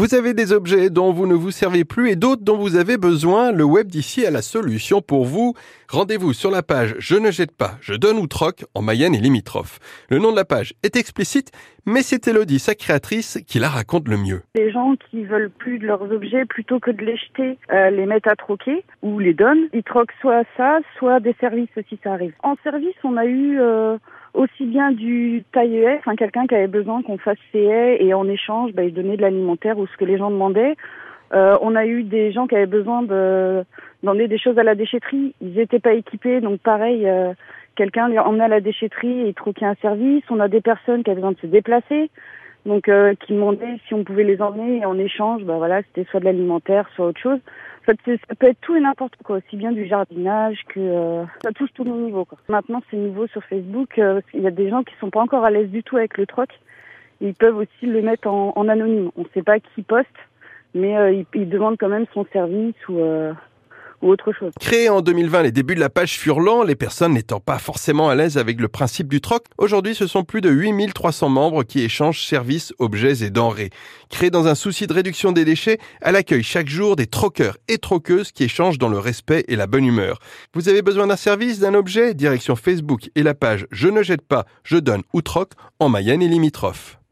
Vous avez des objets dont vous ne vous servez plus et d'autres dont vous avez besoin. Le web d'ici a la solution pour vous. Rendez-vous sur la page Je ne jette pas, je donne ou troque en Mayenne et limitrophe. Le nom de la page est explicite, mais c'est Elodie, sa créatrice, qui la raconte le mieux. Les gens qui veulent plus de leurs objets, plutôt que de les jeter, euh, les mettent à troquer ou les donnent. Ils troquent soit ça, soit des services aussi, ça arrive. En service, on a eu... Euh aussi bien du taille enfin quelqu'un qui avait besoin qu'on fasse ses haies et en échange, bah, il donnait de l'alimentaire ou ce que les gens demandaient. Euh, on a eu des gens qui avaient besoin de d'emmener des choses à la déchetterie. Ils n'étaient pas équipés, donc pareil, euh, quelqu'un les emmenait à la déchetterie et troquait un service. On a des personnes qui avaient besoin de se déplacer, donc euh, qui demandaient si on pouvait les emmener et en échange, bah voilà, c'était soit de l'alimentaire, soit autre chose ça peut être tout et n'importe quoi, aussi bien du jardinage que euh, ça touche tous les niveaux. Quoi. Maintenant, c'est nouveau sur Facebook. Euh, il y a des gens qui sont pas encore à l'aise du tout avec le troc. Ils peuvent aussi le mettre en, anonyme. On ne sait pas qui poste, mais euh, ils, ils, demandent quand même son service ou ou. Créé en 2020, les débuts de la page furent lents, les personnes n'étant pas forcément à l'aise avec le principe du troc. Aujourd'hui, ce sont plus de 8300 membres qui échangent services, objets et denrées. Créée dans un souci de réduction des déchets, elle accueille chaque jour des troqueurs et troqueuses qui échangent dans le respect et la bonne humeur. Vous avez besoin d'un service, d'un objet? Direction Facebook et la page Je ne jette pas, je donne ou troque en Mayenne et limitrophe.